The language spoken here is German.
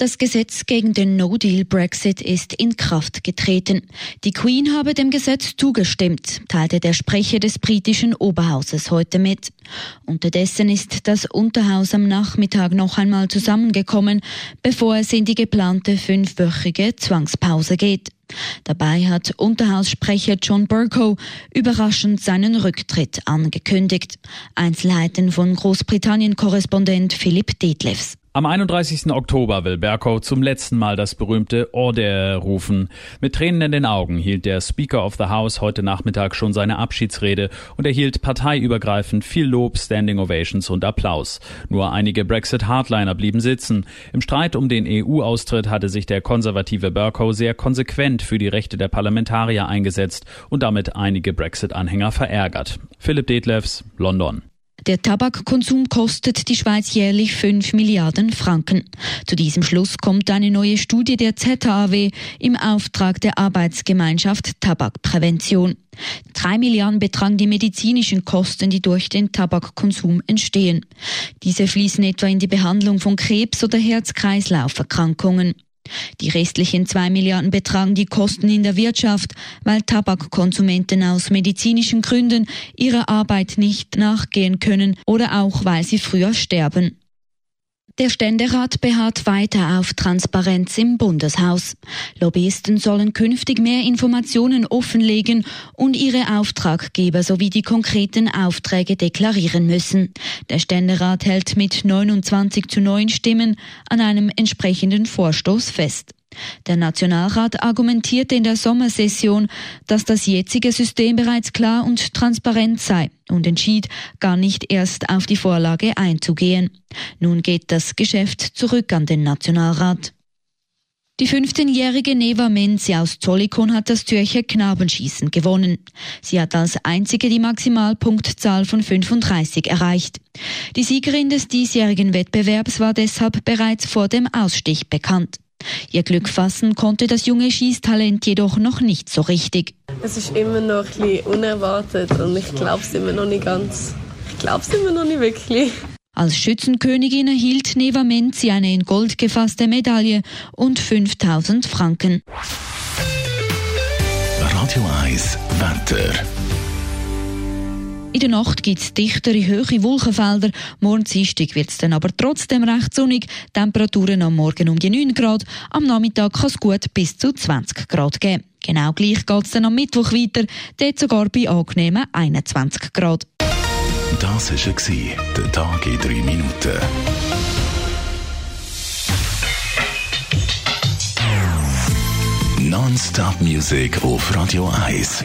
Das Gesetz gegen den No-Deal-Brexit ist in Kraft getreten. Die Queen habe dem Gesetz zugestimmt, teilte der Sprecher des britischen Oberhauses heute mit. Unterdessen ist das Unterhaus am Nachmittag noch einmal zusammengekommen, bevor es in die geplante fünfwöchige Zwangspause geht. Dabei hat Unterhaussprecher John Burko überraschend seinen Rücktritt angekündigt. Einzelheiten von Großbritannien-Korrespondent Philipp Detlefs. Am 31. Oktober will Berkow zum letzten Mal das berühmte Order rufen. Mit Tränen in den Augen hielt der Speaker of the House heute Nachmittag schon seine Abschiedsrede und erhielt parteiübergreifend viel Lob, Standing Ovations und Applaus. Nur einige Brexit-Hardliner blieben sitzen. Im Streit um den EU-Austritt hatte sich der konservative Berkow sehr konsequent für die Rechte der Parlamentarier eingesetzt und damit einige Brexit-Anhänger verärgert. Philipp Detlefs, London. Der Tabakkonsum kostet die Schweiz jährlich 5 Milliarden Franken. Zu diesem Schluss kommt eine neue Studie der ZAW im Auftrag der Arbeitsgemeinschaft Tabakprävention. Drei Milliarden betragen die medizinischen Kosten, die durch den Tabakkonsum entstehen. Diese fließen etwa in die Behandlung von Krebs- oder Herz-Kreislauf-Erkrankungen. Die restlichen zwei Milliarden betragen die Kosten in der Wirtschaft, weil Tabakkonsumenten aus medizinischen Gründen ihrer Arbeit nicht nachgehen können oder auch weil sie früher sterben. Der Ständerat beharrt weiter auf Transparenz im Bundeshaus. Lobbyisten sollen künftig mehr Informationen offenlegen und ihre Auftraggeber sowie die konkreten Aufträge deklarieren müssen. Der Ständerat hält mit 29 zu 9 Stimmen an einem entsprechenden Vorstoß fest. Der Nationalrat argumentierte in der Sommersession, dass das jetzige System bereits klar und transparent sei und entschied, gar nicht erst auf die Vorlage einzugehen. Nun geht das Geschäft zurück an den Nationalrat. Die 15-jährige Neva Menzi aus Zollikon hat das Zürcher Knabenschießen gewonnen. Sie hat als einzige die Maximalpunktzahl von 35 erreicht. Die Siegerin des diesjährigen Wettbewerbs war deshalb bereits vor dem Ausstich bekannt. Ihr Glück fassen konnte das junge Schießtalent jedoch noch nicht so richtig. Es ist immer noch ein bisschen unerwartet und ich glaube es immer noch nicht ganz. Ich glaube es immer noch nicht wirklich. Als Schützenkönigin erhielt Neva Menzi eine in Gold gefasste Medaille und 5000 Franken. Radio 1 Wetter. In der Nacht gibt es dichtere, hohe Wolkenfelder. Morgen Dienstag wird es dann aber trotzdem recht sonnig. Temperaturen am Morgen um die 9 Grad. Am Nachmittag kann es gut bis zu 20 Grad geben. Genau gleich geht es dann am Mittwoch weiter. Dort sogar bei angenehmen 21 Grad. Das war der Tag in 3 Minuten. Non-Stop Music auf Radio 1.